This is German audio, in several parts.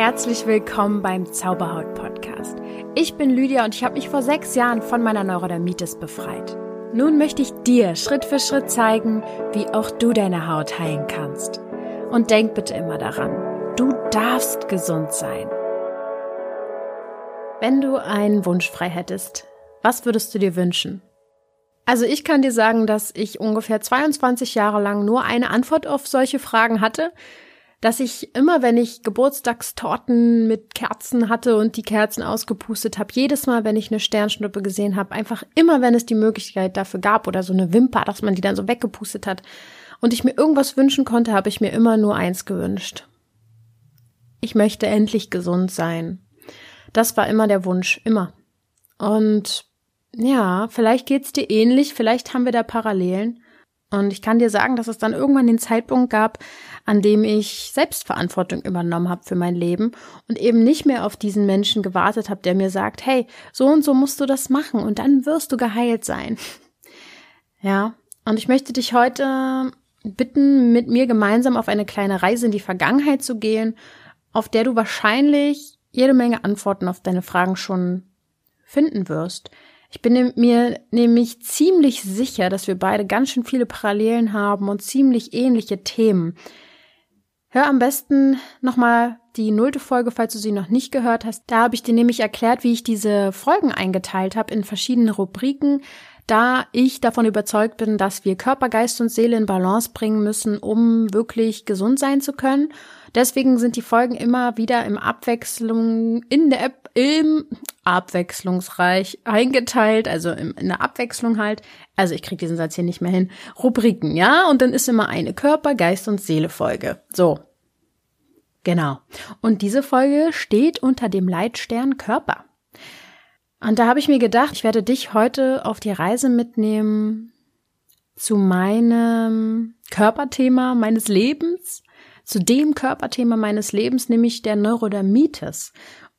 Herzlich willkommen beim Zauberhaut Podcast. Ich bin Lydia und ich habe mich vor sechs Jahren von meiner Neurodermitis befreit. Nun möchte ich dir Schritt für Schritt zeigen, wie auch du deine Haut heilen kannst. Und denk bitte immer daran, du darfst gesund sein. Wenn du einen Wunsch frei hättest, was würdest du dir wünschen? Also ich kann dir sagen, dass ich ungefähr 22 Jahre lang nur eine Antwort auf solche Fragen hatte dass ich immer, wenn ich Geburtstagstorten mit Kerzen hatte und die Kerzen ausgepustet habe, jedes Mal, wenn ich eine Sternschnuppe gesehen habe, einfach immer, wenn es die Möglichkeit dafür gab oder so eine Wimper, dass man die dann so weggepustet hat und ich mir irgendwas wünschen konnte, habe ich mir immer nur eins gewünscht. Ich möchte endlich gesund sein. Das war immer der Wunsch, immer. Und ja, vielleicht geht's dir ähnlich, vielleicht haben wir da Parallelen. Und ich kann dir sagen, dass es dann irgendwann den Zeitpunkt gab, an dem ich Selbstverantwortung übernommen habe für mein Leben und eben nicht mehr auf diesen Menschen gewartet habe, der mir sagt, hey, so und so musst du das machen und dann wirst du geheilt sein. Ja, und ich möchte dich heute bitten, mit mir gemeinsam auf eine kleine Reise in die Vergangenheit zu gehen, auf der du wahrscheinlich jede Menge Antworten auf deine Fragen schon finden wirst. Ich bin mir nämlich ziemlich sicher, dass wir beide ganz schön viele Parallelen haben und ziemlich ähnliche Themen. Hör am besten nochmal die nullte Folge, falls du sie noch nicht gehört hast. Da habe ich dir nämlich erklärt, wie ich diese Folgen eingeteilt habe in verschiedene Rubriken, da ich davon überzeugt bin, dass wir Körper, Geist und Seele in Balance bringen müssen, um wirklich gesund sein zu können. Deswegen sind die Folgen immer wieder im Abwechslung in der App im abwechslungsreich eingeteilt, also in der Abwechslung halt. Also ich kriege diesen Satz hier nicht mehr hin. Rubriken, ja, und dann ist immer eine Körper, Geist und Seele Folge. So. Genau. Und diese Folge steht unter dem Leitstern Körper. Und da habe ich mir gedacht, ich werde dich heute auf die Reise mitnehmen zu meinem Körperthema meines Lebens, zu dem Körperthema meines Lebens, nämlich der Neurodermitis.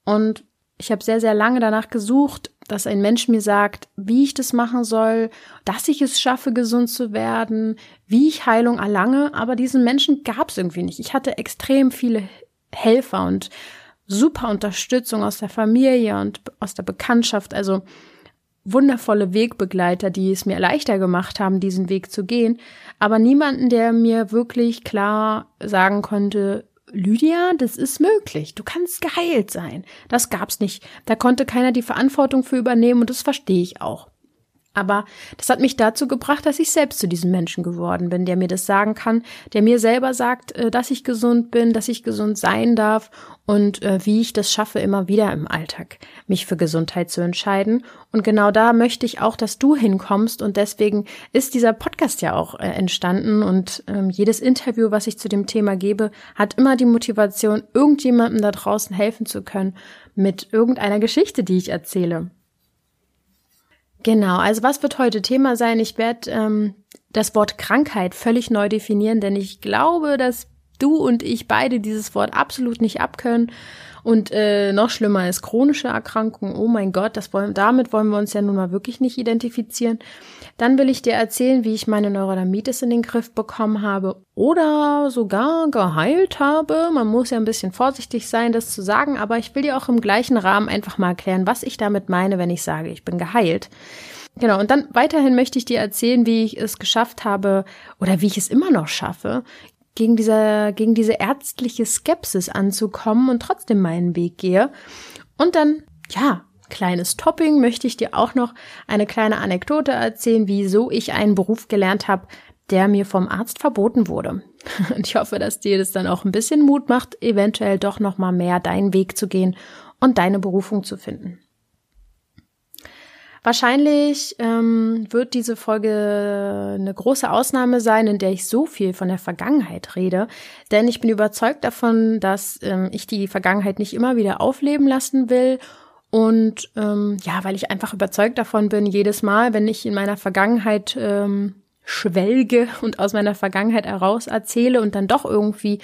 Und ich habe sehr, sehr lange danach gesucht, dass ein Mensch mir sagt, wie ich das machen soll, dass ich es schaffe, gesund zu werden, wie ich Heilung erlange. Aber diesen Menschen gab es irgendwie nicht. Ich hatte extrem viele Helfer und super Unterstützung aus der Familie und aus der Bekanntschaft. Also wundervolle Wegbegleiter, die es mir leichter gemacht haben, diesen Weg zu gehen, aber niemanden, der mir wirklich klar sagen konnte, Lydia, das ist möglich. Du kannst geheilt sein. Das gab's nicht. Da konnte keiner die Verantwortung für übernehmen und das verstehe ich auch. Aber das hat mich dazu gebracht, dass ich selbst zu diesem Menschen geworden bin, der mir das sagen kann, der mir selber sagt, äh, dass ich gesund bin, dass ich gesund sein darf und äh, wie ich das schaffe, immer wieder im Alltag mich für Gesundheit zu entscheiden. Und genau da möchte ich auch, dass du hinkommst und deswegen ist dieser Podcast ja auch äh, entstanden und ähm, jedes Interview, was ich zu dem Thema gebe, hat immer die Motivation, irgendjemandem da draußen helfen zu können mit irgendeiner Geschichte, die ich erzähle. Genau, also was wird heute Thema sein? Ich werde ähm, das Wort Krankheit völlig neu definieren, denn ich glaube, dass du und ich beide dieses Wort absolut nicht abkönnen. Und äh, noch schlimmer ist chronische Erkrankung. Oh mein Gott, das wollen, damit wollen wir uns ja nun mal wirklich nicht identifizieren. Dann will ich dir erzählen, wie ich meine Neurodermitis in den Griff bekommen habe oder sogar geheilt habe. Man muss ja ein bisschen vorsichtig sein, das zu sagen, aber ich will dir auch im gleichen Rahmen einfach mal erklären, was ich damit meine, wenn ich sage, ich bin geheilt. Genau, und dann weiterhin möchte ich dir erzählen, wie ich es geschafft habe oder wie ich es immer noch schaffe, gegen diese, gegen diese ärztliche Skepsis anzukommen und trotzdem meinen Weg gehe. Und dann, ja, kleines Topping möchte ich dir auch noch eine kleine Anekdote erzählen, wieso ich einen Beruf gelernt habe, der mir vom Arzt verboten wurde. Und ich hoffe, dass dir das dann auch ein bisschen Mut macht, eventuell doch noch mal mehr deinen Weg zu gehen und deine Berufung zu finden. Wahrscheinlich ähm, wird diese Folge eine große Ausnahme sein, in der ich so viel von der Vergangenheit rede, denn ich bin überzeugt davon, dass ähm, ich die Vergangenheit nicht immer wieder aufleben lassen will. Und ähm, ja, weil ich einfach überzeugt davon bin, jedes Mal, wenn ich in meiner Vergangenheit ähm, schwelge und aus meiner Vergangenheit heraus erzähle und dann doch irgendwie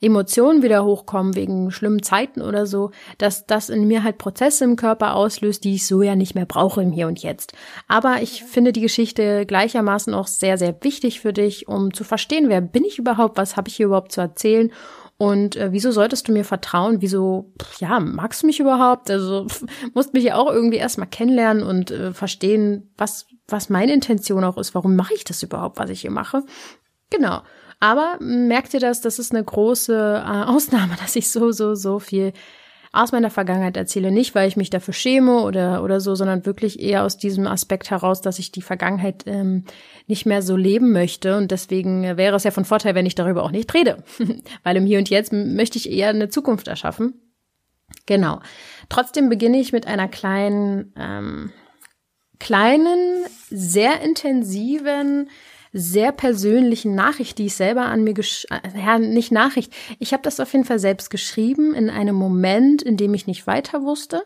Emotionen wieder hochkommen wegen schlimmen Zeiten oder so, dass das in mir halt Prozesse im Körper auslöst, die ich so ja nicht mehr brauche im Hier und Jetzt. Aber ich finde die Geschichte gleichermaßen auch sehr, sehr wichtig für dich, um zu verstehen, wer bin ich überhaupt, was habe ich hier überhaupt zu erzählen Und äh, wieso solltest du mir vertrauen? Wieso, ja, magst du mich überhaupt? Also musst mich ja auch irgendwie erstmal kennenlernen und äh, verstehen, was, was meine Intention auch ist. Warum mache ich das überhaupt, was ich hier mache? Genau. Aber merkt ihr das, das ist eine große äh, Ausnahme, dass ich so, so, so viel aus meiner Vergangenheit erzähle. Nicht, weil ich mich dafür schäme oder, oder so, sondern wirklich eher aus diesem Aspekt heraus, dass ich die Vergangenheit ähm, nicht mehr so leben möchte. Und deswegen wäre es ja von Vorteil, wenn ich darüber auch nicht rede. weil im Hier und Jetzt möchte ich eher eine Zukunft erschaffen. Genau. Trotzdem beginne ich mit einer kleinen, ähm, kleinen, sehr intensiven sehr persönlichen Nachricht, die ich selber an mir, gesch äh, ja, nicht Nachricht, ich habe das auf jeden Fall selbst geschrieben in einem Moment, in dem ich nicht weiter wusste,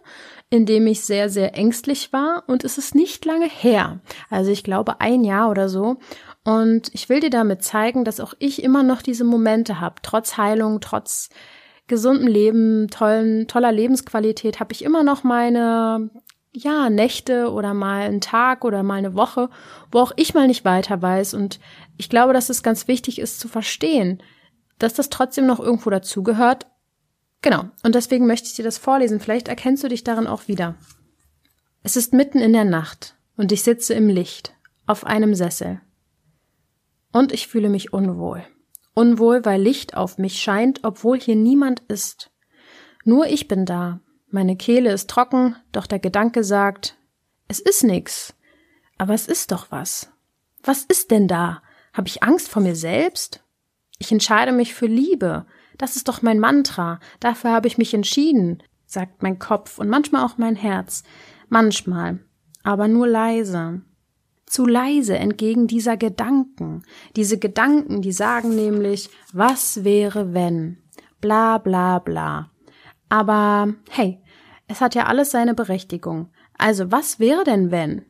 in dem ich sehr, sehr ängstlich war und es ist nicht lange her. Also ich glaube ein Jahr oder so. Und ich will dir damit zeigen, dass auch ich immer noch diese Momente habe, trotz Heilung, trotz gesundem Leben, tollen, toller Lebensqualität, habe ich immer noch meine ja, Nächte oder mal einen Tag oder mal eine Woche, wo auch ich mal nicht weiter weiß. Und ich glaube, dass es ganz wichtig ist zu verstehen, dass das trotzdem noch irgendwo dazugehört. Genau. Und deswegen möchte ich dir das vorlesen. Vielleicht erkennst du dich darin auch wieder. Es ist mitten in der Nacht und ich sitze im Licht auf einem Sessel. Und ich fühle mich unwohl. Unwohl, weil Licht auf mich scheint, obwohl hier niemand ist. Nur ich bin da meine Kehle ist trocken, doch der Gedanke sagt, es ist nix. Aber es ist doch was. Was ist denn da? Hab ich Angst vor mir selbst? Ich entscheide mich für Liebe. Das ist doch mein Mantra. Dafür habe ich mich entschieden, sagt mein Kopf und manchmal auch mein Herz. Manchmal. Aber nur leise. Zu leise entgegen dieser Gedanken. Diese Gedanken, die sagen nämlich, was wäre wenn? Bla bla bla. Aber hey, es hat ja alles seine Berechtigung. Also was wäre denn wenn?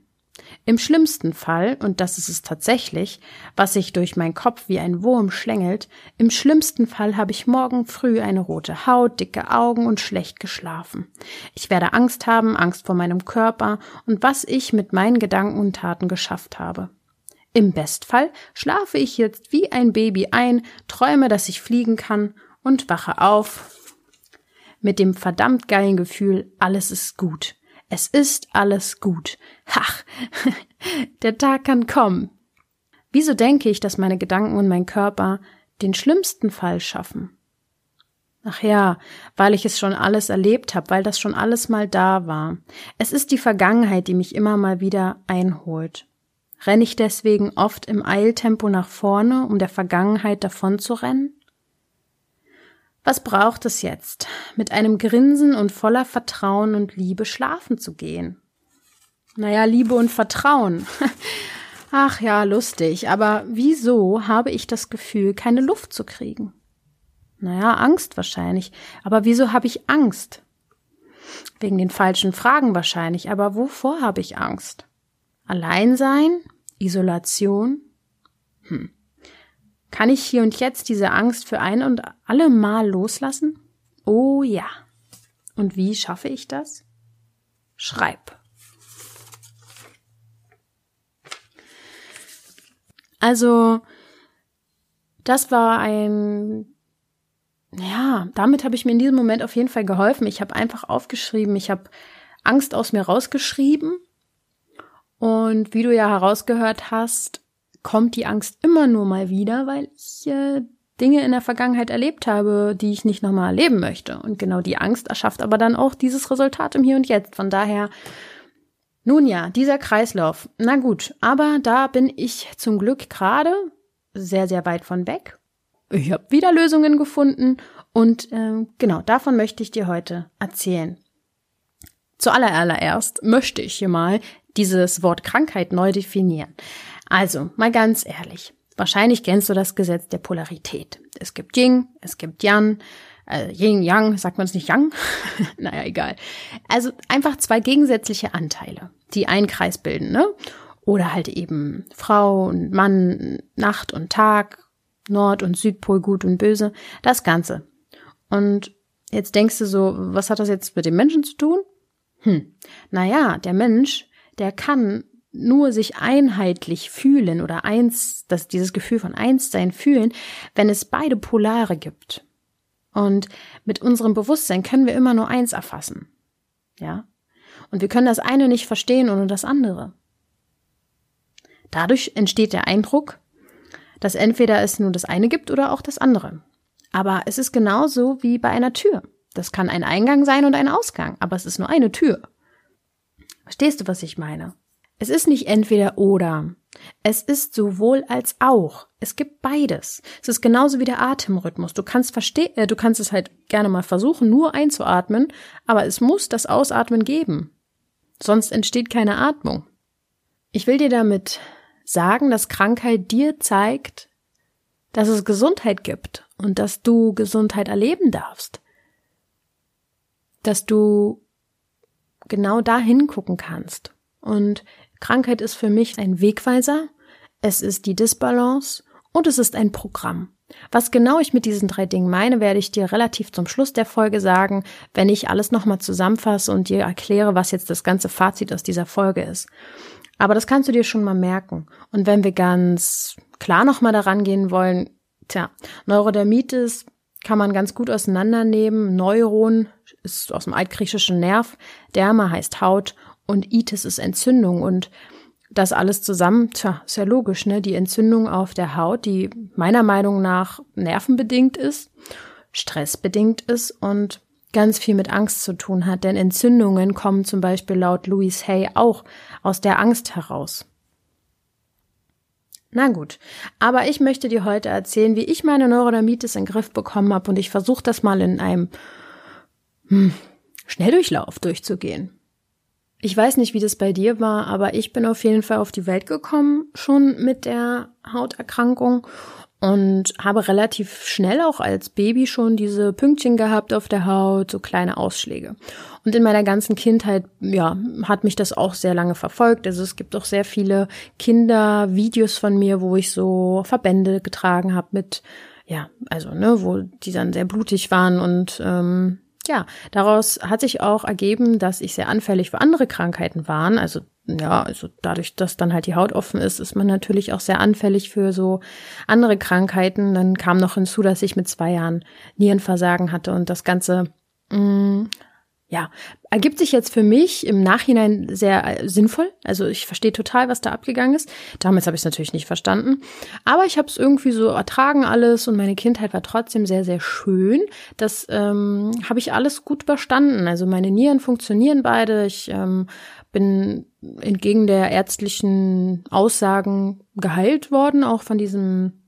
Im schlimmsten Fall, und das ist es tatsächlich, was sich durch meinen Kopf wie ein Wurm schlängelt, im schlimmsten Fall habe ich morgen früh eine rote Haut, dicke Augen und schlecht geschlafen. Ich werde Angst haben, Angst vor meinem Körper und was ich mit meinen Gedanken und Taten geschafft habe. Im Bestfall schlafe ich jetzt wie ein Baby ein, träume, dass ich fliegen kann und wache auf mit dem verdammt geilen Gefühl, alles ist gut. Es ist alles gut. Ach, der Tag kann kommen. Wieso denke ich, dass meine Gedanken und mein Körper den schlimmsten Fall schaffen? Ach ja, weil ich es schon alles erlebt habe, weil das schon alles mal da war. Es ist die Vergangenheit, die mich immer mal wieder einholt. Renne ich deswegen oft im Eiltempo nach vorne, um der Vergangenheit davon zu rennen? Was braucht es jetzt, mit einem Grinsen und voller Vertrauen und Liebe schlafen zu gehen? Naja, Liebe und Vertrauen. Ach ja, lustig, aber wieso habe ich das Gefühl, keine Luft zu kriegen? Naja, Angst wahrscheinlich. Aber wieso habe ich Angst? Wegen den falschen Fragen wahrscheinlich. Aber wovor habe ich Angst? Alleinsein? Isolation? Hm. Kann ich hier und jetzt diese Angst für ein und alle Mal loslassen? Oh ja. Und wie schaffe ich das? Schreib. Also, das war ein, ja, damit habe ich mir in diesem Moment auf jeden Fall geholfen. Ich habe einfach aufgeschrieben, ich habe Angst aus mir rausgeschrieben. Und wie du ja herausgehört hast, kommt die Angst immer nur mal wieder, weil ich äh, Dinge in der Vergangenheit erlebt habe, die ich nicht nochmal erleben möchte. Und genau die Angst erschafft aber dann auch dieses Resultat im Hier und Jetzt. Von daher, nun ja, dieser Kreislauf. Na gut, aber da bin ich zum Glück gerade sehr, sehr weit von weg. Ich habe wieder Lösungen gefunden und äh, genau davon möchte ich dir heute erzählen. Zuallererst möchte ich hier mal dieses Wort Krankheit neu definieren. Also, mal ganz ehrlich. Wahrscheinlich kennst du das Gesetz der Polarität. Es gibt Yin, es gibt Yang, äh, Yin, Yang, sagt man es nicht Yang? naja, egal. Also einfach zwei gegensätzliche Anteile, die einen Kreis bilden, ne? Oder halt eben Frau und Mann, Nacht und Tag, Nord- und Südpol, gut und böse, das Ganze. Und jetzt denkst du so, was hat das jetzt mit dem Menschen zu tun? Hm, naja, der Mensch, der kann nur sich einheitlich fühlen oder eins, dass dieses Gefühl von Einssein fühlen, wenn es beide Polare gibt. Und mit unserem Bewusstsein können wir immer nur eins erfassen. Ja? Und wir können das eine nicht verstehen ohne das andere. Dadurch entsteht der Eindruck, dass entweder es nur das eine gibt oder auch das andere. Aber es ist genauso wie bei einer Tür. Das kann ein Eingang sein und ein Ausgang, aber es ist nur eine Tür. Verstehst du, was ich meine? Es ist nicht entweder oder. Es ist sowohl als auch. Es gibt beides. Es ist genauso wie der Atemrhythmus. Du kannst verstehen, äh, du kannst es halt gerne mal versuchen, nur einzuatmen, aber es muss das Ausatmen geben. Sonst entsteht keine Atmung. Ich will dir damit sagen, dass Krankheit dir zeigt, dass es Gesundheit gibt und dass du Gesundheit erleben darfst. Dass du genau da hingucken kannst. Und Krankheit ist für mich ein Wegweiser, es ist die Disbalance und es ist ein Programm. Was genau ich mit diesen drei Dingen meine, werde ich dir relativ zum Schluss der Folge sagen, wenn ich alles nochmal zusammenfasse und dir erkläre, was jetzt das ganze Fazit aus dieser Folge ist. Aber das kannst du dir schon mal merken. Und wenn wir ganz klar nochmal daran gehen wollen, tja, Neurodermitis kann man ganz gut auseinandernehmen. Neuron ist aus dem altgriechischen Nerv, Derma heißt Haut und Itis ist Entzündung und das alles zusammen, tja, ist ja logisch, ne? Die Entzündung auf der Haut, die meiner Meinung nach nervenbedingt ist, stressbedingt ist und ganz viel mit Angst zu tun hat, denn Entzündungen kommen zum Beispiel laut Louise Hay auch aus der Angst heraus. Na gut, aber ich möchte dir heute erzählen, wie ich meine Neurodermitis in den Griff bekommen habe und ich versuche das mal in einem hm, Schnelldurchlauf durchzugehen. Ich weiß nicht, wie das bei dir war, aber ich bin auf jeden Fall auf die Welt gekommen, schon mit der Hauterkrankung und habe relativ schnell auch als Baby schon diese Pünktchen gehabt auf der Haut, so kleine Ausschläge. Und in meiner ganzen Kindheit, ja, hat mich das auch sehr lange verfolgt. Also es gibt auch sehr viele Kindervideos von mir, wo ich so Verbände getragen habe mit, ja, also, ne, wo die dann sehr blutig waren und ähm, ja, daraus hat sich auch ergeben, dass ich sehr anfällig für andere Krankheiten war. Also ja, also dadurch, dass dann halt die Haut offen ist, ist man natürlich auch sehr anfällig für so andere Krankheiten. Dann kam noch hinzu, dass ich mit zwei Jahren Nierenversagen hatte und das Ganze mh, mm, ja, ergibt sich jetzt für mich im Nachhinein sehr äh, sinnvoll. Also ich verstehe total, was da abgegangen ist. Damals habe ich es natürlich nicht verstanden. Aber ich habe es irgendwie so ertragen alles und meine Kindheit war trotzdem sehr, sehr schön. Das ähm, habe ich alles gut überstanden. Also meine Nieren funktionieren beide. Ich ähm, bin entgegen der ärztlichen Aussagen geheilt worden, auch von diesem,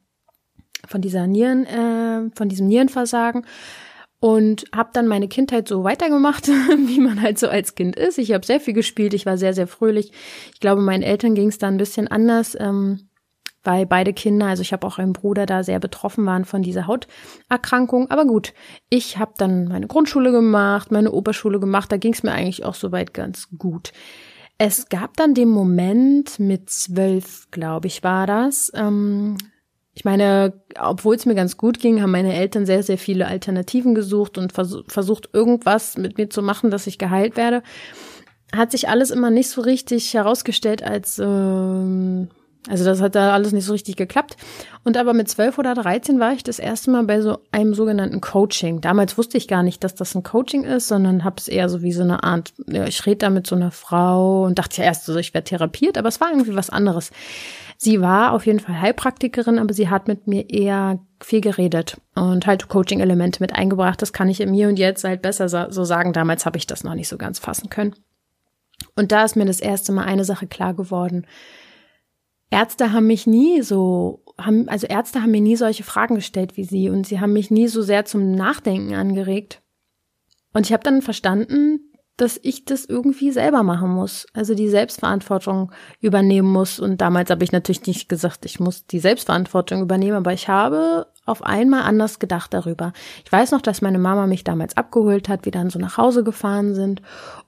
von dieser Nieren, äh, von diesem Nierenversagen und habe dann meine Kindheit so weitergemacht, wie man halt so als Kind ist. Ich habe sehr viel gespielt, ich war sehr, sehr fröhlich. Ich glaube, meinen Eltern ging es da ein bisschen anders, ähm, weil beide Kinder, also ich habe auch einen Bruder, da sehr betroffen waren von dieser Hauterkrankung. Aber gut, ich habe dann meine Grundschule gemacht, meine Oberschule gemacht, da ging es mir eigentlich auch soweit ganz gut. Es gab dann den Moment mit zwölf, glaube ich, war das. Ähm, ich meine, obwohl es mir ganz gut ging, haben meine Eltern sehr, sehr viele Alternativen gesucht und vers versucht, irgendwas mit mir zu machen, dass ich geheilt werde. Hat sich alles immer nicht so richtig herausgestellt als, ähm, also das hat da alles nicht so richtig geklappt. Und aber mit zwölf oder dreizehn war ich das erste Mal bei so einem sogenannten Coaching. Damals wusste ich gar nicht, dass das ein Coaching ist, sondern habe es eher so wie so eine Art, ja, ich rede da mit so einer Frau und dachte ja erst so, ich werde therapiert, aber es war irgendwie was anderes. Sie war auf jeden Fall Heilpraktikerin, aber sie hat mit mir eher viel geredet und halt Coaching-Elemente mit eingebracht. Das kann ich in mir und jetzt halt besser so sagen. Damals habe ich das noch nicht so ganz fassen können. Und da ist mir das erste Mal eine Sache klar geworden. Ärzte haben mich nie so, haben, also Ärzte haben mir nie solche Fragen gestellt wie sie und sie haben mich nie so sehr zum Nachdenken angeregt. Und ich habe dann verstanden, dass ich das irgendwie selber machen muss, also die Selbstverantwortung übernehmen muss. Und damals habe ich natürlich nicht gesagt, ich muss die Selbstverantwortung übernehmen, aber ich habe auf einmal anders gedacht darüber. Ich weiß noch, dass meine Mama mich damals abgeholt hat, wir dann so nach Hause gefahren sind.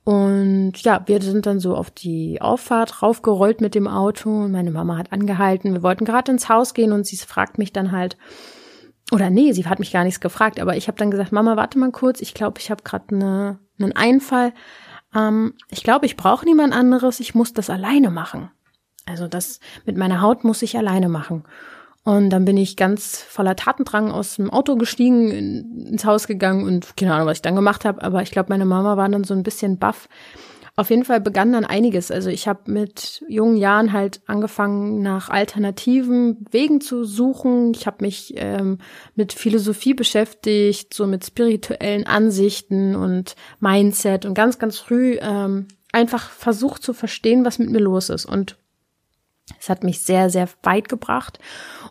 Und ja, wir sind dann so auf die Auffahrt raufgerollt mit dem Auto und meine Mama hat angehalten. Wir wollten gerade ins Haus gehen und sie fragt mich dann halt, oder nee, sie hat mich gar nichts gefragt, aber ich habe dann gesagt, Mama, warte mal kurz, ich glaube, ich habe gerade eine einen Einfall. Ähm, ich glaube, ich brauche niemand anderes, ich muss das alleine machen. Also das mit meiner Haut muss ich alleine machen. Und dann bin ich ganz voller Tatendrang aus dem Auto gestiegen, ins Haus gegangen und keine Ahnung, was ich dann gemacht habe. Aber ich glaube, meine Mama war dann so ein bisschen baff. Auf jeden Fall begann dann einiges. Also ich habe mit jungen Jahren halt angefangen, nach alternativen Wegen zu suchen. Ich habe mich ähm, mit Philosophie beschäftigt, so mit spirituellen Ansichten und Mindset und ganz, ganz früh ähm, einfach versucht zu verstehen, was mit mir los ist. Und es hat mich sehr, sehr weit gebracht.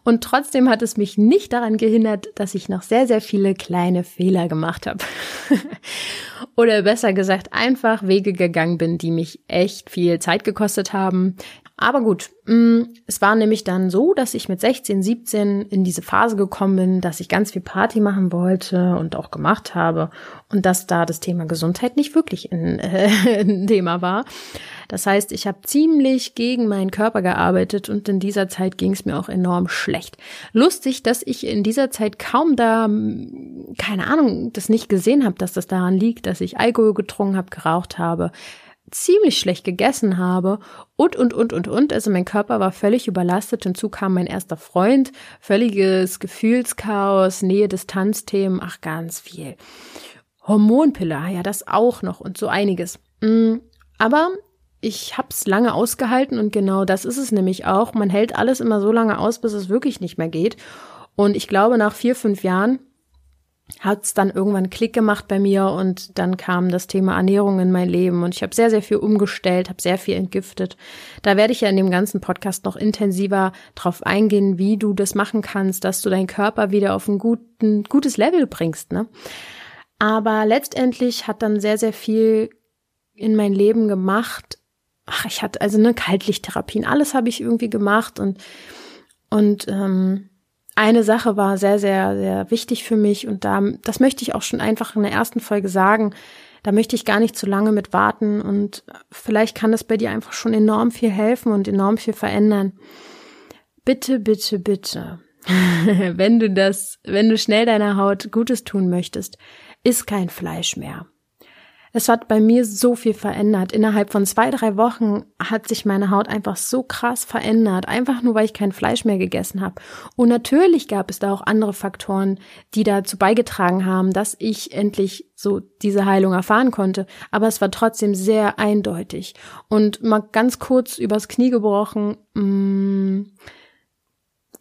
Und trotzdem hat es mich nicht daran gehindert, dass ich noch sehr, sehr viele kleine Fehler gemacht habe. Oder besser gesagt, einfach Wege gegangen bin, die mich echt viel Zeit gekostet haben. Aber gut, mm, es war nämlich dann so, dass ich mit 16, 17 in diese Phase gekommen bin, dass ich ganz viel Party machen wollte und auch gemacht habe und dass da das Thema Gesundheit nicht wirklich ein, äh, ein Thema war. Das heißt, ich habe ziemlich gegen meinen Körper gearbeitet und in dieser Zeit ging es mir auch enorm schlecht. Lustig, dass ich in dieser Zeit kaum da, keine Ahnung, das nicht gesehen habe, dass das daran liegt, dass ich Alkohol getrunken habe, geraucht habe, ziemlich schlecht gegessen habe und, und, und, und, und. Also mein Körper war völlig überlastet. Hinzu kam mein erster Freund, völliges Gefühlschaos, Nähe-Distanz-Themen, ach, ganz viel. Hormonpille, ah ja, das auch noch und so einiges. Mm, aber ich hab's lange ausgehalten und genau das ist es nämlich auch. Man hält alles immer so lange aus, bis es wirklich nicht mehr geht. Und ich glaube, nach vier, fünf Jahren hat's dann irgendwann Klick gemacht bei mir und dann kam das Thema Ernährung in mein Leben und ich habe sehr, sehr viel umgestellt, habe sehr viel entgiftet. Da werde ich ja in dem ganzen Podcast noch intensiver drauf eingehen, wie du das machen kannst, dass du deinen Körper wieder auf ein guten, gutes Level bringst. Ne? Aber letztendlich hat dann sehr, sehr viel in mein Leben gemacht, ach, ich hatte also eine Kaltlichttherapien, alles habe ich irgendwie gemacht und und ähm, eine Sache war sehr, sehr, sehr wichtig für mich und da, das möchte ich auch schon einfach in der ersten Folge sagen. Da möchte ich gar nicht zu lange mit warten und vielleicht kann das bei dir einfach schon enorm viel helfen und enorm viel verändern. Bitte, bitte, bitte, wenn du das, wenn du schnell deiner Haut Gutes tun möchtest, iss kein Fleisch mehr. Es hat bei mir so viel verändert. Innerhalb von zwei, drei Wochen hat sich meine Haut einfach so krass verändert. Einfach nur, weil ich kein Fleisch mehr gegessen habe. Und natürlich gab es da auch andere Faktoren, die dazu beigetragen haben, dass ich endlich so diese Heilung erfahren konnte. Aber es war trotzdem sehr eindeutig. Und mal ganz kurz übers Knie gebrochen. Mh, mm,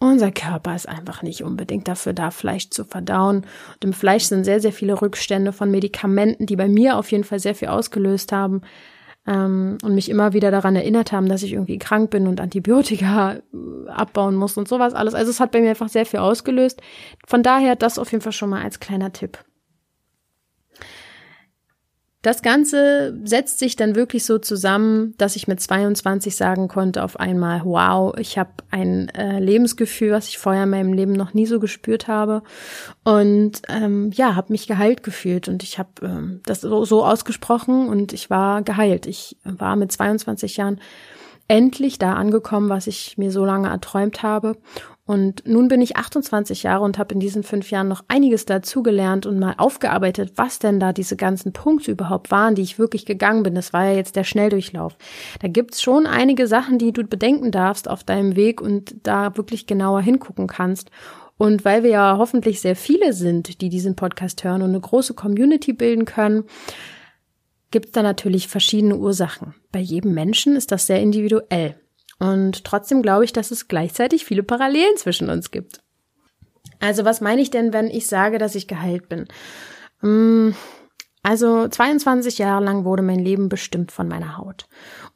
unser Körper ist einfach nicht unbedingt dafür da, Fleisch zu verdauen. Und im Fleisch sind sehr, sehr viele Rückstände von Medikamenten, die bei mir auf jeden Fall sehr viel ausgelöst haben ähm, und mich immer wieder daran erinnert haben, dass ich irgendwie krank bin und Antibiotika äh, abbauen muss und sowas alles. Also es hat bei mir einfach sehr viel ausgelöst. Von daher das auf jeden Fall schon mal als kleiner Tipp. Das Ganze setzt sich dann wirklich so zusammen, dass ich mit 22 sagen konnte auf einmal, wow, ich habe ein äh, Lebensgefühl, was ich vorher in meinem Leben noch nie so gespürt habe. Und ähm, ja, habe mich geheilt gefühlt und ich habe ähm, das so, so ausgesprochen und ich war geheilt. Ich war mit 22 Jahren endlich da angekommen, was ich mir so lange erträumt habe. Und nun bin ich 28 Jahre und habe in diesen fünf Jahren noch einiges dazugelernt und mal aufgearbeitet, was denn da diese ganzen Punkte überhaupt waren, die ich wirklich gegangen bin. Das war ja jetzt der Schnelldurchlauf. Da gibt's schon einige Sachen, die du bedenken darfst auf deinem Weg und da wirklich genauer hingucken kannst. Und weil wir ja hoffentlich sehr viele sind, die diesen Podcast hören und eine große Community bilden können, gibt's da natürlich verschiedene Ursachen. Bei jedem Menschen ist das sehr individuell. Und trotzdem glaube ich, dass es gleichzeitig viele Parallelen zwischen uns gibt. Also was meine ich denn, wenn ich sage, dass ich geheilt bin? Mm, also 22 Jahre lang wurde mein Leben bestimmt von meiner Haut.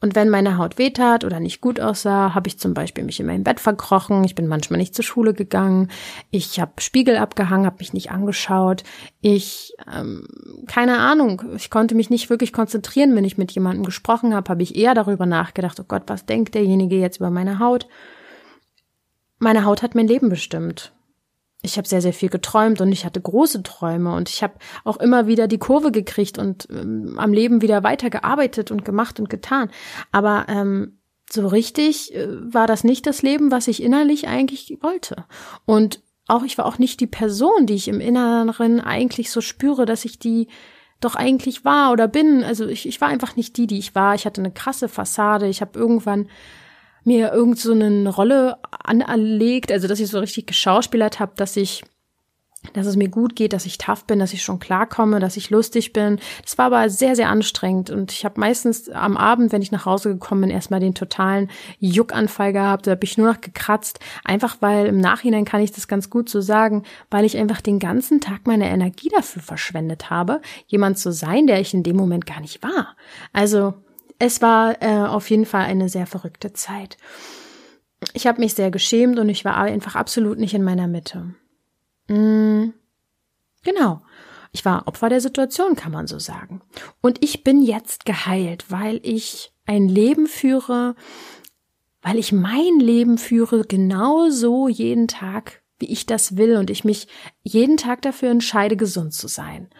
Und wenn meine Haut wehtat oder nicht gut aussah, habe ich zum Beispiel mich in meinem Bett verkrochen, ich bin manchmal nicht zur Schule gegangen, ich habe Spiegel abgehangen, habe mich nicht angeschaut, ich, ähm, keine Ahnung, ich konnte mich nicht wirklich konzentrieren, wenn ich mit jemandem gesprochen habe, habe ich eher darüber nachgedacht, oh Gott, was denkt derjenige jetzt über meine Haut? Meine Haut hat mein Leben bestimmt ich habe sehr, sehr viel geträumt und ich hatte große Träume und ich habe auch immer wieder die Kurve gekriegt und ähm, am Leben wieder weitergearbeitet und gemacht und getan. Aber ähm, so richtig äh, war das nicht das Leben, was ich innerlich eigentlich wollte. Und auch ich war auch nicht die Person, die ich im Inneren eigentlich so spüre, dass ich die doch eigentlich war oder bin. Also ich, ich war einfach nicht die, die ich war. Ich hatte eine krasse Fassade. Ich habe irgendwann mir irgend so eine Rolle anerlegt, also dass ich so richtig geschauspielert habe, dass ich dass es mir gut geht, dass ich tough bin, dass ich schon klarkomme, dass ich lustig bin. Das war aber sehr, sehr anstrengend und ich habe meistens am Abend, wenn ich nach Hause gekommen bin, erstmal den totalen Juckanfall gehabt. Da habe ich nur noch gekratzt, einfach weil im Nachhinein kann ich das ganz gut so sagen, weil ich einfach den ganzen Tag meine Energie dafür verschwendet habe, jemand zu sein, der ich in dem Moment gar nicht war. Also es war äh, auf jeden Fall eine sehr verrückte Zeit. Ich habe mich sehr geschämt und ich war einfach absolut nicht in meiner Mitte. Mm, genau. Ich war Opfer der Situation, kann man so sagen. Und ich bin jetzt geheilt, weil ich ein Leben führe, weil ich mein Leben führe genauso jeden Tag, wie ich das will und ich mich jeden Tag dafür entscheide, gesund zu sein.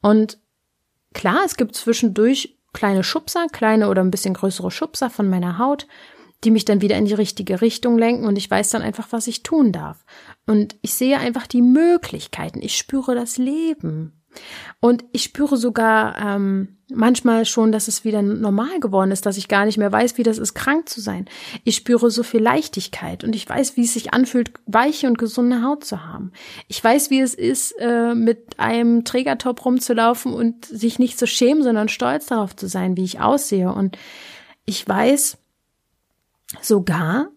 Und klar, es gibt zwischendurch kleine Schubser, kleine oder ein bisschen größere Schubser von meiner Haut, die mich dann wieder in die richtige Richtung lenken und ich weiß dann einfach, was ich tun darf. Und ich sehe einfach die Möglichkeiten. Ich spüre das Leben. Und ich spüre sogar ähm, manchmal schon, dass es wieder normal geworden ist, dass ich gar nicht mehr weiß, wie das ist, krank zu sein. Ich spüre so viel Leichtigkeit und ich weiß, wie es sich anfühlt, weiche und gesunde Haut zu haben. Ich weiß, wie es ist, äh, mit einem Trägertop rumzulaufen und sich nicht zu schämen, sondern stolz darauf zu sein, wie ich aussehe. Und ich weiß sogar,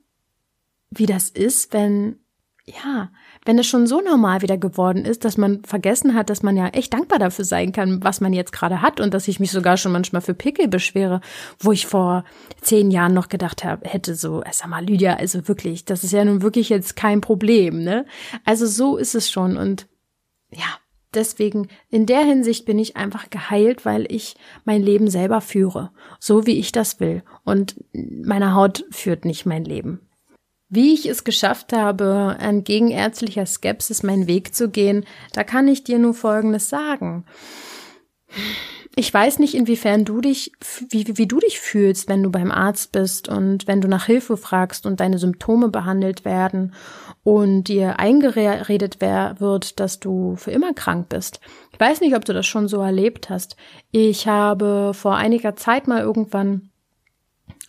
wie das ist, wenn ja, wenn es schon so normal wieder geworden ist, dass man vergessen hat, dass man ja echt dankbar dafür sein kann, was man jetzt gerade hat und dass ich mich sogar schon manchmal für Pickel beschwere, wo ich vor zehn Jahren noch gedacht habe, hätte so, äh, sag mal, Lydia, also wirklich, das ist ja nun wirklich jetzt kein Problem, ne? Also so ist es schon und ja, deswegen in der Hinsicht bin ich einfach geheilt, weil ich mein Leben selber führe, so wie ich das will und meine Haut führt nicht mein Leben. Wie ich es geschafft habe, entgegen ärztlicher Skepsis meinen Weg zu gehen, da kann ich dir nur Folgendes sagen. Ich weiß nicht, inwiefern du dich, wie, wie du dich fühlst, wenn du beim Arzt bist und wenn du nach Hilfe fragst und deine Symptome behandelt werden und dir eingeredet wird, dass du für immer krank bist. Ich weiß nicht, ob du das schon so erlebt hast. Ich habe vor einiger Zeit mal irgendwann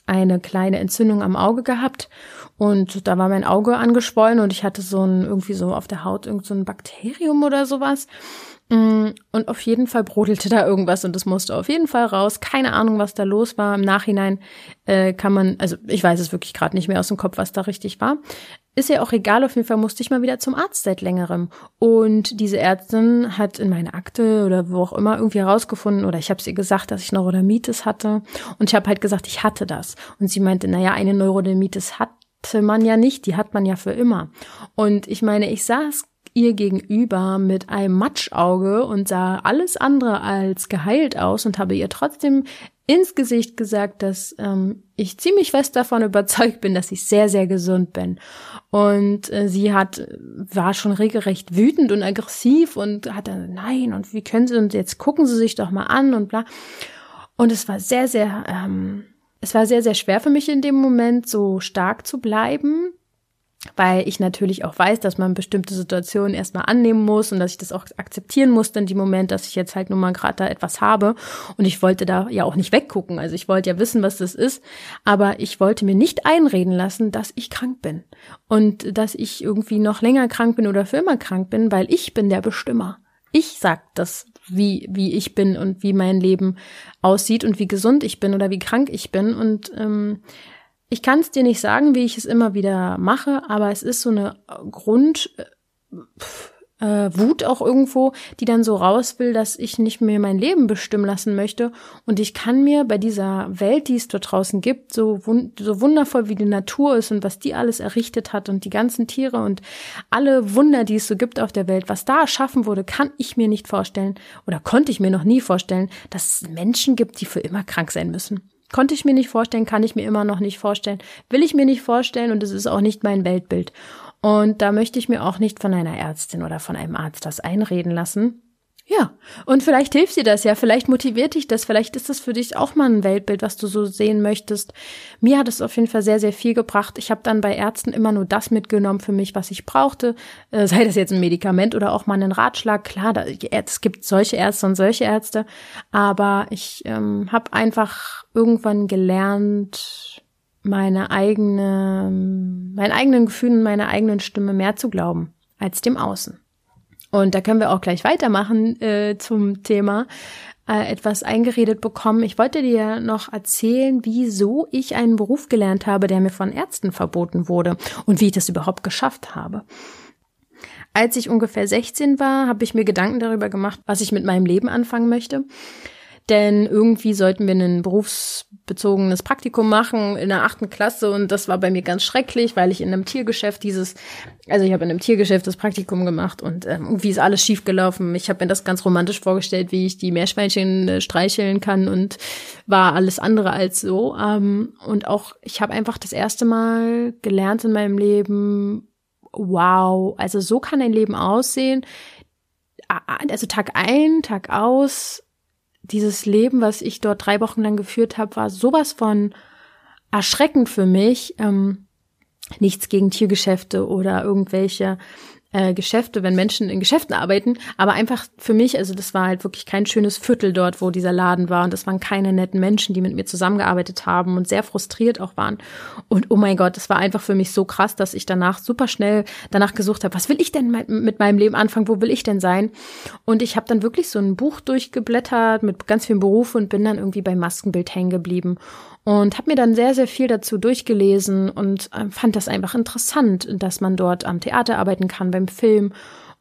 eine kleine Entzündung am Auge gehabt und da war mein Auge angeschwollen und ich hatte so ein, irgendwie so auf der Haut irgend so ein Bakterium oder sowas. Mm, und auf jeden Fall brodelte da irgendwas und das musste auf jeden Fall raus. Keine Ahnung, was da los war. Im Nachhinein äh, kann man, also ich weiß es wirklich gerade nicht mehr aus dem Kopf, was da richtig war. Ist ja auch egal, auf jeden Fall musste ich mal wieder zum Arzt seit längerem. Und diese Ärztin hat in meine Akte oder wo auch immer irgendwie herausgefunden, oder ich habe sie gesagt, dass ich Neurodermitis hatte. Und ich habe halt gesagt, ich hatte das. Und sie meinte, naja, eine Neurodermitis hat man ja nicht, die hat man ja für immer. Und ich meine, ich saß ihr gegenüber mit einem Matschauge und sah alles andere als geheilt aus und habe ihr trotzdem ins Gesicht gesagt, dass ähm, ich ziemlich fest davon überzeugt bin, dass ich sehr, sehr gesund bin. Und äh, sie hat, war schon regelrecht wütend und aggressiv und hat dann, nein, und wie können Sie, und jetzt gucken Sie sich doch mal an und bla. Und es war sehr, sehr, ähm, es war sehr, sehr schwer für mich in dem Moment, so stark zu bleiben, weil ich natürlich auch weiß, dass man bestimmte Situationen erstmal annehmen muss und dass ich das auch akzeptieren muss in dem Moment, dass ich jetzt halt nun mal gerade da etwas habe. Und ich wollte da ja auch nicht weggucken. Also ich wollte ja wissen, was das ist. Aber ich wollte mir nicht einreden lassen, dass ich krank bin. Und dass ich irgendwie noch länger krank bin oder für immer krank bin, weil ich bin der Bestimmer. Ich sag das, wie, wie ich bin und wie mein Leben aussieht und wie gesund ich bin oder wie krank ich bin. Und ähm, ich kann es dir nicht sagen, wie ich es immer wieder mache, aber es ist so eine Grund. Äh, Wut auch irgendwo, die dann so raus will, dass ich nicht mehr mein Leben bestimmen lassen möchte. Und ich kann mir bei dieser Welt, die es dort draußen gibt, so, wund so wundervoll wie die Natur ist und was die alles errichtet hat und die ganzen Tiere und alle Wunder, die es so gibt auf der Welt, was da erschaffen wurde, kann ich mir nicht vorstellen oder konnte ich mir noch nie vorstellen, dass es Menschen gibt, die für immer krank sein müssen. Konnte ich mir nicht vorstellen, kann ich mir immer noch nicht vorstellen, will ich mir nicht vorstellen und es ist auch nicht mein Weltbild. Und da möchte ich mir auch nicht von einer Ärztin oder von einem Arzt das einreden lassen. Ja, und vielleicht hilft dir das ja, vielleicht motiviert dich das, vielleicht ist das für dich auch mal ein Weltbild, was du so sehen möchtest. Mir hat es auf jeden Fall sehr, sehr viel gebracht. Ich habe dann bei Ärzten immer nur das mitgenommen für mich, was ich brauchte, äh, sei das jetzt ein Medikament oder auch mal einen Ratschlag. Klar, da, es gibt solche Ärzte und solche Ärzte, aber ich ähm, habe einfach irgendwann gelernt, meine eigene, meinen eigenen Gefühlen, meiner eigenen Stimme mehr zu glauben als dem Außen. Und da können wir auch gleich weitermachen äh, zum Thema äh, etwas eingeredet bekommen. Ich wollte dir noch erzählen, wieso ich einen Beruf gelernt habe, der mir von Ärzten verboten wurde und wie ich das überhaupt geschafft habe. Als ich ungefähr 16 war, habe ich mir Gedanken darüber gemacht, was ich mit meinem Leben anfangen möchte. Denn irgendwie sollten wir ein berufsbezogenes Praktikum machen in der achten Klasse und das war bei mir ganz schrecklich, weil ich in einem Tiergeschäft dieses, also ich habe in einem Tiergeschäft das Praktikum gemacht und ähm, irgendwie ist alles schief gelaufen. Ich habe mir das ganz romantisch vorgestellt, wie ich die Meerschweinchen äh, streicheln kann und war alles andere als so. Ähm, und auch ich habe einfach das erste Mal gelernt in meinem Leben, wow, also so kann ein Leben aussehen. Also Tag ein, Tag aus, dieses Leben, was ich dort drei Wochen lang geführt habe, war sowas von erschreckend für mich. Ähm, nichts gegen Tiergeschäfte oder irgendwelche äh, Geschäfte, wenn Menschen in Geschäften arbeiten, aber einfach für mich, also das war halt wirklich kein schönes Viertel dort, wo dieser Laden war. Und das waren keine netten Menschen, die mit mir zusammengearbeitet haben und sehr frustriert auch waren. Und oh mein Gott, das war einfach für mich so krass, dass ich danach super schnell danach gesucht habe, was will ich denn mit meinem Leben anfangen, wo will ich denn sein? Und ich habe dann wirklich so ein Buch durchgeblättert mit ganz vielen Berufen und bin dann irgendwie beim Maskenbild hängen geblieben und habe mir dann sehr, sehr viel dazu durchgelesen und äh, fand das einfach interessant, dass man dort am Theater arbeiten kann, beim Film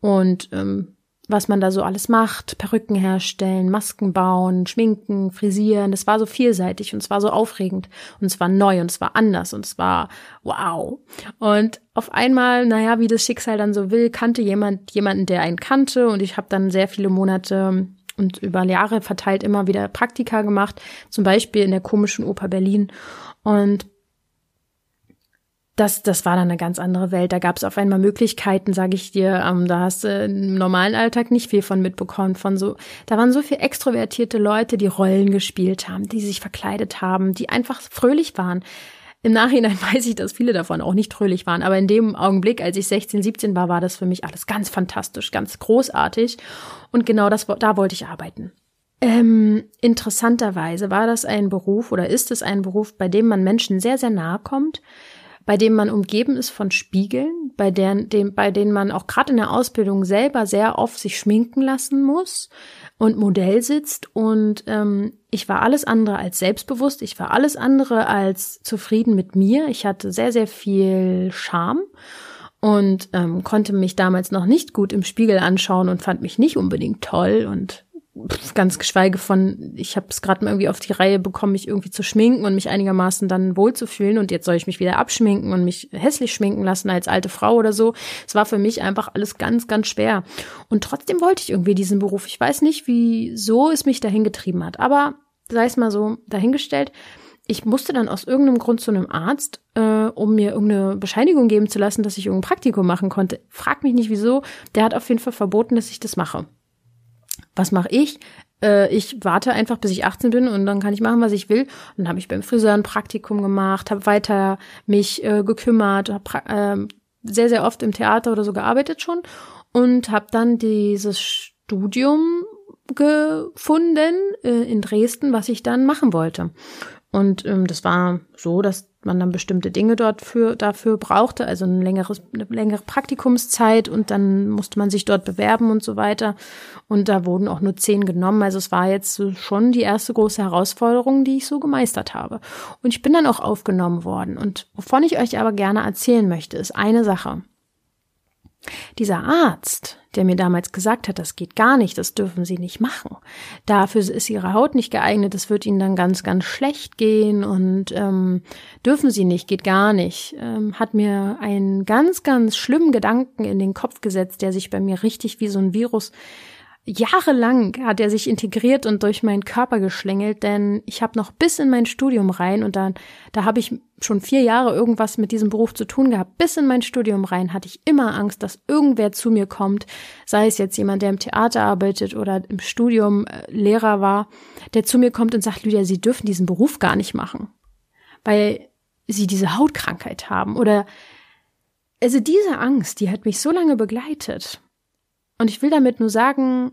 und ähm, was man da so alles macht, Perücken herstellen, Masken bauen, schminken, frisieren, das war so vielseitig und es war so aufregend. Und es war neu und es war anders und es war wow. Und auf einmal, naja, wie das Schicksal dann so will, kannte jemand jemanden, der einen kannte und ich habe dann sehr viele Monate und über Jahre verteilt immer wieder Praktika gemacht, zum Beispiel in der komischen Oper Berlin. Und das, das war dann eine ganz andere Welt. Da gab es auf einmal Möglichkeiten, sage ich dir. Ähm, da hast du im normalen Alltag nicht viel von mitbekommen. Von so, da waren so viel extrovertierte Leute, die Rollen gespielt haben, die sich verkleidet haben, die einfach fröhlich waren. Im Nachhinein weiß ich, dass viele davon auch nicht fröhlich waren, aber in dem Augenblick, als ich 16, 17 war, war das für mich alles ganz fantastisch, ganz großartig und genau das, da wollte ich arbeiten. Ähm, interessanterweise war das ein Beruf oder ist es ein Beruf, bei dem man Menschen sehr, sehr nahe kommt, bei dem man umgeben ist von Spiegeln, bei, deren, dem, bei denen man auch gerade in der Ausbildung selber sehr oft sich schminken lassen muss und Modell sitzt. Und ähm, ich war alles andere als selbstbewusst, ich war alles andere als zufrieden mit mir. Ich hatte sehr, sehr viel Scham und ähm, konnte mich damals noch nicht gut im Spiegel anschauen und fand mich nicht unbedingt toll und ganz geschweige von, ich habe es gerade mal irgendwie auf die Reihe bekommen, mich irgendwie zu schminken und mich einigermaßen dann wohlzufühlen und jetzt soll ich mich wieder abschminken und mich hässlich schminken lassen als alte Frau oder so. Es war für mich einfach alles ganz, ganz schwer. Und trotzdem wollte ich irgendwie diesen Beruf. Ich weiß nicht, wieso es mich dahin getrieben hat, aber sei es mal so dahingestellt. Ich musste dann aus irgendeinem Grund zu einem Arzt, äh, um mir irgendeine Bescheinigung geben zu lassen, dass ich irgendein Praktikum machen konnte. Frag mich nicht wieso. Der hat auf jeden Fall verboten, dass ich das mache. Was mache ich? Äh, ich warte einfach, bis ich 18 bin und dann kann ich machen, was ich will. Und dann habe ich beim Friseur ein Praktikum gemacht, habe weiter mich äh, gekümmert, habe äh, sehr, sehr oft im Theater oder so gearbeitet schon und habe dann dieses Studium gefunden äh, in Dresden, was ich dann machen wollte. Und ähm, das war so, dass man dann bestimmte Dinge dort für, dafür brauchte, also ein längeres, eine längere Praktikumszeit und dann musste man sich dort bewerben und so weiter. Und da wurden auch nur zehn genommen. Also es war jetzt schon die erste große Herausforderung, die ich so gemeistert habe. Und ich bin dann auch aufgenommen worden. Und wovon ich euch aber gerne erzählen möchte, ist eine Sache. Dieser Arzt, der mir damals gesagt hat, das geht gar nicht, das dürfen Sie nicht machen. Dafür ist Ihre Haut nicht geeignet, das wird Ihnen dann ganz, ganz schlecht gehen und ähm, dürfen Sie nicht, geht gar nicht. Ähm, hat mir einen ganz, ganz schlimmen Gedanken in den Kopf gesetzt, der sich bei mir richtig wie so ein Virus jahrelang hat er sich integriert und durch meinen Körper geschlängelt, denn ich habe noch bis in mein Studium rein und dann da habe ich schon vier Jahre irgendwas mit diesem Beruf zu tun gehabt. Bis in mein Studium rein hatte ich immer Angst, dass irgendwer zu mir kommt, sei es jetzt jemand, der im Theater arbeitet oder im Studium äh, Lehrer war, der zu mir kommt und sagt, Lydia, Sie dürfen diesen Beruf gar nicht machen, weil Sie diese Hautkrankheit haben oder also diese Angst, die hat mich so lange begleitet und ich will damit nur sagen,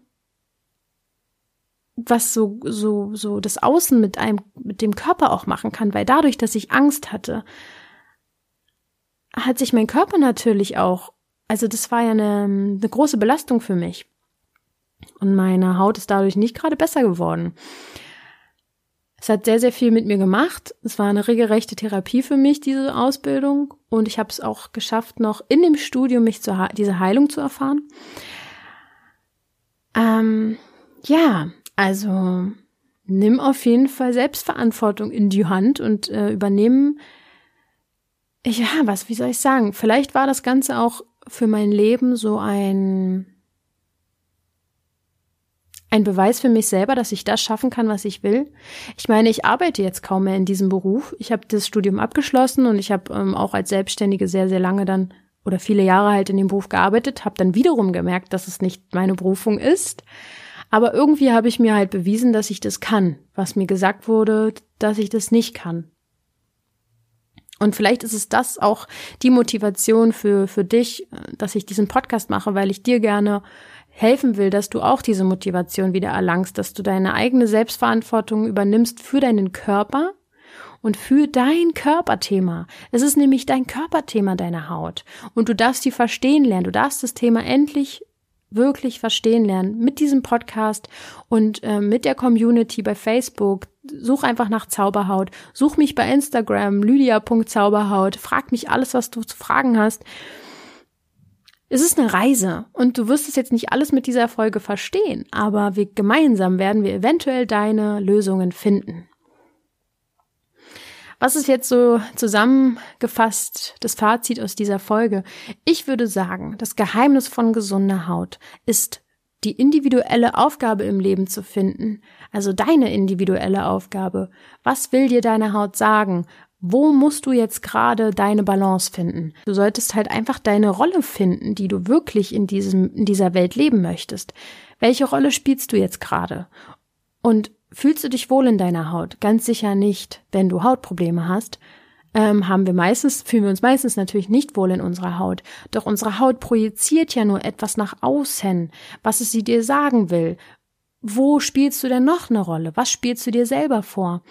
was so, so, so das Außen mit einem, mit dem Körper auch machen kann, weil dadurch, dass ich Angst hatte, hat sich mein Körper natürlich auch, also das war ja eine, eine große Belastung für mich. Und meine Haut ist dadurch nicht gerade besser geworden. Es hat sehr, sehr viel mit mir gemacht. Es war eine regelrechte Therapie für mich, diese Ausbildung. Und ich habe es auch geschafft, noch in dem Studium mich zu diese Heilung zu erfahren. Ähm, ja, also nimm auf jeden Fall Selbstverantwortung in die Hand und äh, übernehmen. Ja, was, wie soll ich sagen? Vielleicht war das Ganze auch für mein Leben so ein ein Beweis für mich selber, dass ich das schaffen kann, was ich will. Ich meine, ich arbeite jetzt kaum mehr in diesem Beruf. Ich habe das Studium abgeschlossen und ich habe ähm, auch als Selbstständige sehr, sehr lange dann oder viele Jahre halt in dem Beruf gearbeitet, habe dann wiederum gemerkt, dass es nicht meine Berufung ist. Aber irgendwie habe ich mir halt bewiesen, dass ich das kann, was mir gesagt wurde, dass ich das nicht kann. Und vielleicht ist es das auch die Motivation für, für dich, dass ich diesen Podcast mache, weil ich dir gerne helfen will, dass du auch diese Motivation wieder erlangst, dass du deine eigene Selbstverantwortung übernimmst für deinen Körper und für dein Körperthema. Es ist nämlich dein Körperthema, deine Haut. Und du darfst die verstehen lernen. Du darfst das Thema endlich wirklich verstehen lernen mit diesem Podcast und äh, mit der Community bei Facebook. Such einfach nach Zauberhaut. Such mich bei Instagram, lydia.zauberhaut. Frag mich alles, was du zu fragen hast. Es ist eine Reise und du wirst es jetzt nicht alles mit dieser Folge verstehen, aber wir gemeinsam werden wir eventuell deine Lösungen finden. Was ist jetzt so zusammengefasst das Fazit aus dieser Folge? Ich würde sagen, das Geheimnis von gesunder Haut ist die individuelle Aufgabe im Leben zu finden, also deine individuelle Aufgabe. Was will dir deine Haut sagen? Wo musst du jetzt gerade deine Balance finden? Du solltest halt einfach deine Rolle finden, die du wirklich in diesem, in dieser Welt leben möchtest. Welche Rolle spielst du jetzt gerade? Und Fühlst du dich wohl in deiner Haut? Ganz sicher nicht. Wenn du Hautprobleme hast, ähm, haben wir meistens, fühlen wir uns meistens natürlich nicht wohl in unserer Haut. Doch unsere Haut projiziert ja nur etwas nach außen, was es sie dir sagen will. Wo spielst du denn noch eine Rolle? Was spielst du dir selber vor?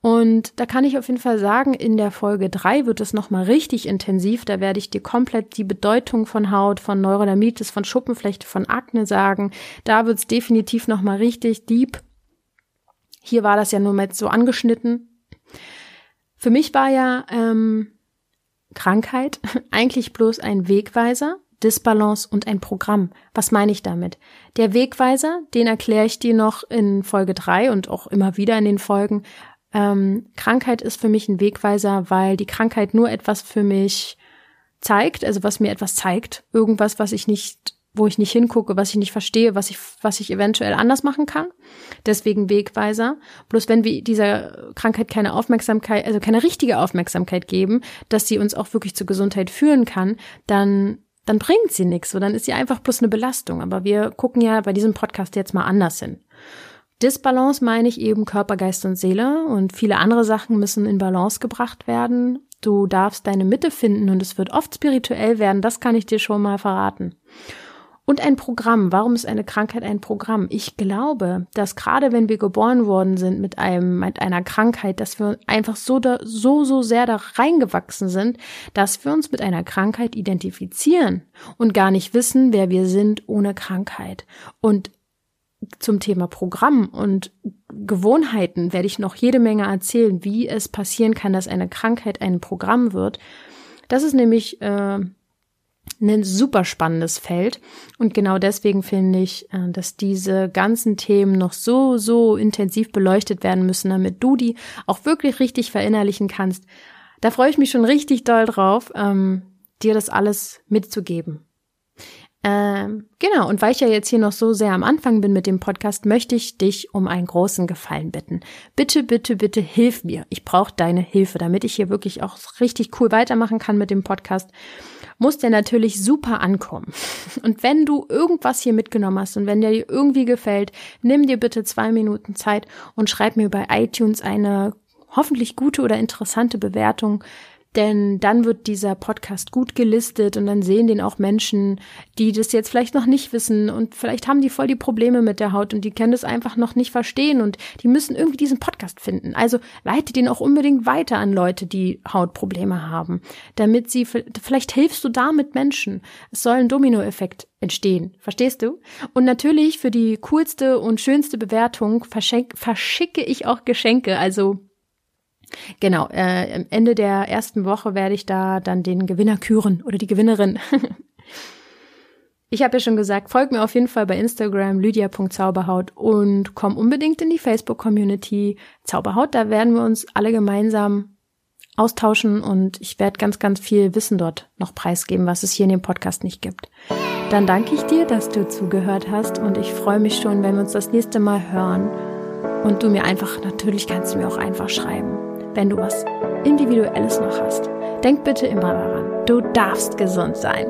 Und da kann ich auf jeden Fall sagen, in der Folge drei wird es nochmal richtig intensiv. Da werde ich dir komplett die Bedeutung von Haut, von Neurodermitis, von Schuppenflechte, von Akne sagen. Da wird es definitiv nochmal richtig deep. Hier war das ja nur mit so angeschnitten. Für mich war ja ähm, Krankheit eigentlich bloß ein Wegweiser, Disbalance und ein Programm. Was meine ich damit? Der Wegweiser, den erkläre ich dir noch in Folge drei und auch immer wieder in den Folgen. Ähm, Krankheit ist für mich ein Wegweiser, weil die Krankheit nur etwas für mich zeigt, also was mir etwas zeigt, irgendwas, was ich nicht wo ich nicht hingucke, was ich nicht verstehe, was ich, was ich eventuell anders machen kann. Deswegen Wegweiser. Bloß wenn wir dieser Krankheit keine Aufmerksamkeit, also keine richtige Aufmerksamkeit geben, dass sie uns auch wirklich zur Gesundheit führen kann, dann dann bringt sie nichts, so dann ist sie einfach bloß eine Belastung. Aber wir gucken ja bei diesem Podcast jetzt mal anders hin. Disbalance meine ich eben Körper, Geist und Seele und viele andere Sachen müssen in Balance gebracht werden. Du darfst deine Mitte finden und es wird oft spirituell werden, das kann ich dir schon mal verraten. Und ein Programm. Warum ist eine Krankheit ein Programm? Ich glaube, dass gerade wenn wir geboren worden sind mit einem, mit einer Krankheit, dass wir einfach so, da, so, so sehr da reingewachsen sind, dass wir uns mit einer Krankheit identifizieren und gar nicht wissen, wer wir sind ohne Krankheit. Und zum Thema Programm und Gewohnheiten werde ich noch jede Menge erzählen, wie es passieren kann, dass eine Krankheit ein Programm wird. Das ist nämlich äh, ein super spannendes Feld. Und genau deswegen finde ich, äh, dass diese ganzen Themen noch so, so intensiv beleuchtet werden müssen, damit du die auch wirklich richtig verinnerlichen kannst. Da freue ich mich schon richtig doll drauf, ähm, dir das alles mitzugeben. Ähm, genau, und weil ich ja jetzt hier noch so sehr am Anfang bin mit dem Podcast, möchte ich dich um einen großen Gefallen bitten. Bitte, bitte, bitte hilf mir. Ich brauche deine Hilfe, damit ich hier wirklich auch richtig cool weitermachen kann mit dem Podcast muss der natürlich super ankommen. Und wenn du irgendwas hier mitgenommen hast und wenn der dir irgendwie gefällt, nimm dir bitte zwei Minuten Zeit und schreib mir bei iTunes eine hoffentlich gute oder interessante Bewertung. Denn dann wird dieser Podcast gut gelistet und dann sehen den auch Menschen, die das jetzt vielleicht noch nicht wissen und vielleicht haben die voll die Probleme mit der Haut und die können das einfach noch nicht verstehen und die müssen irgendwie diesen Podcast finden. Also leite den auch unbedingt weiter an Leute, die Hautprobleme haben, damit sie, vielleicht hilfst du damit Menschen. Es soll ein Dominoeffekt entstehen. Verstehst du? Und natürlich für die coolste und schönste Bewertung verschicke ich auch Geschenke. Also Genau, äh, am Ende der ersten Woche werde ich da dann den Gewinner küren oder die Gewinnerin. ich habe ja schon gesagt, folg mir auf jeden Fall bei Instagram lydia.zauberhaut und komm unbedingt in die Facebook-Community Zauberhaut. Da werden wir uns alle gemeinsam austauschen und ich werde ganz, ganz viel Wissen dort noch preisgeben, was es hier in dem Podcast nicht gibt. Dann danke ich dir, dass du zugehört hast und ich freue mich schon, wenn wir uns das nächste Mal hören und du mir einfach, natürlich kannst du mir auch einfach schreiben wenn du was Individuelles noch hast. Denk bitte immer daran, du darfst gesund sein.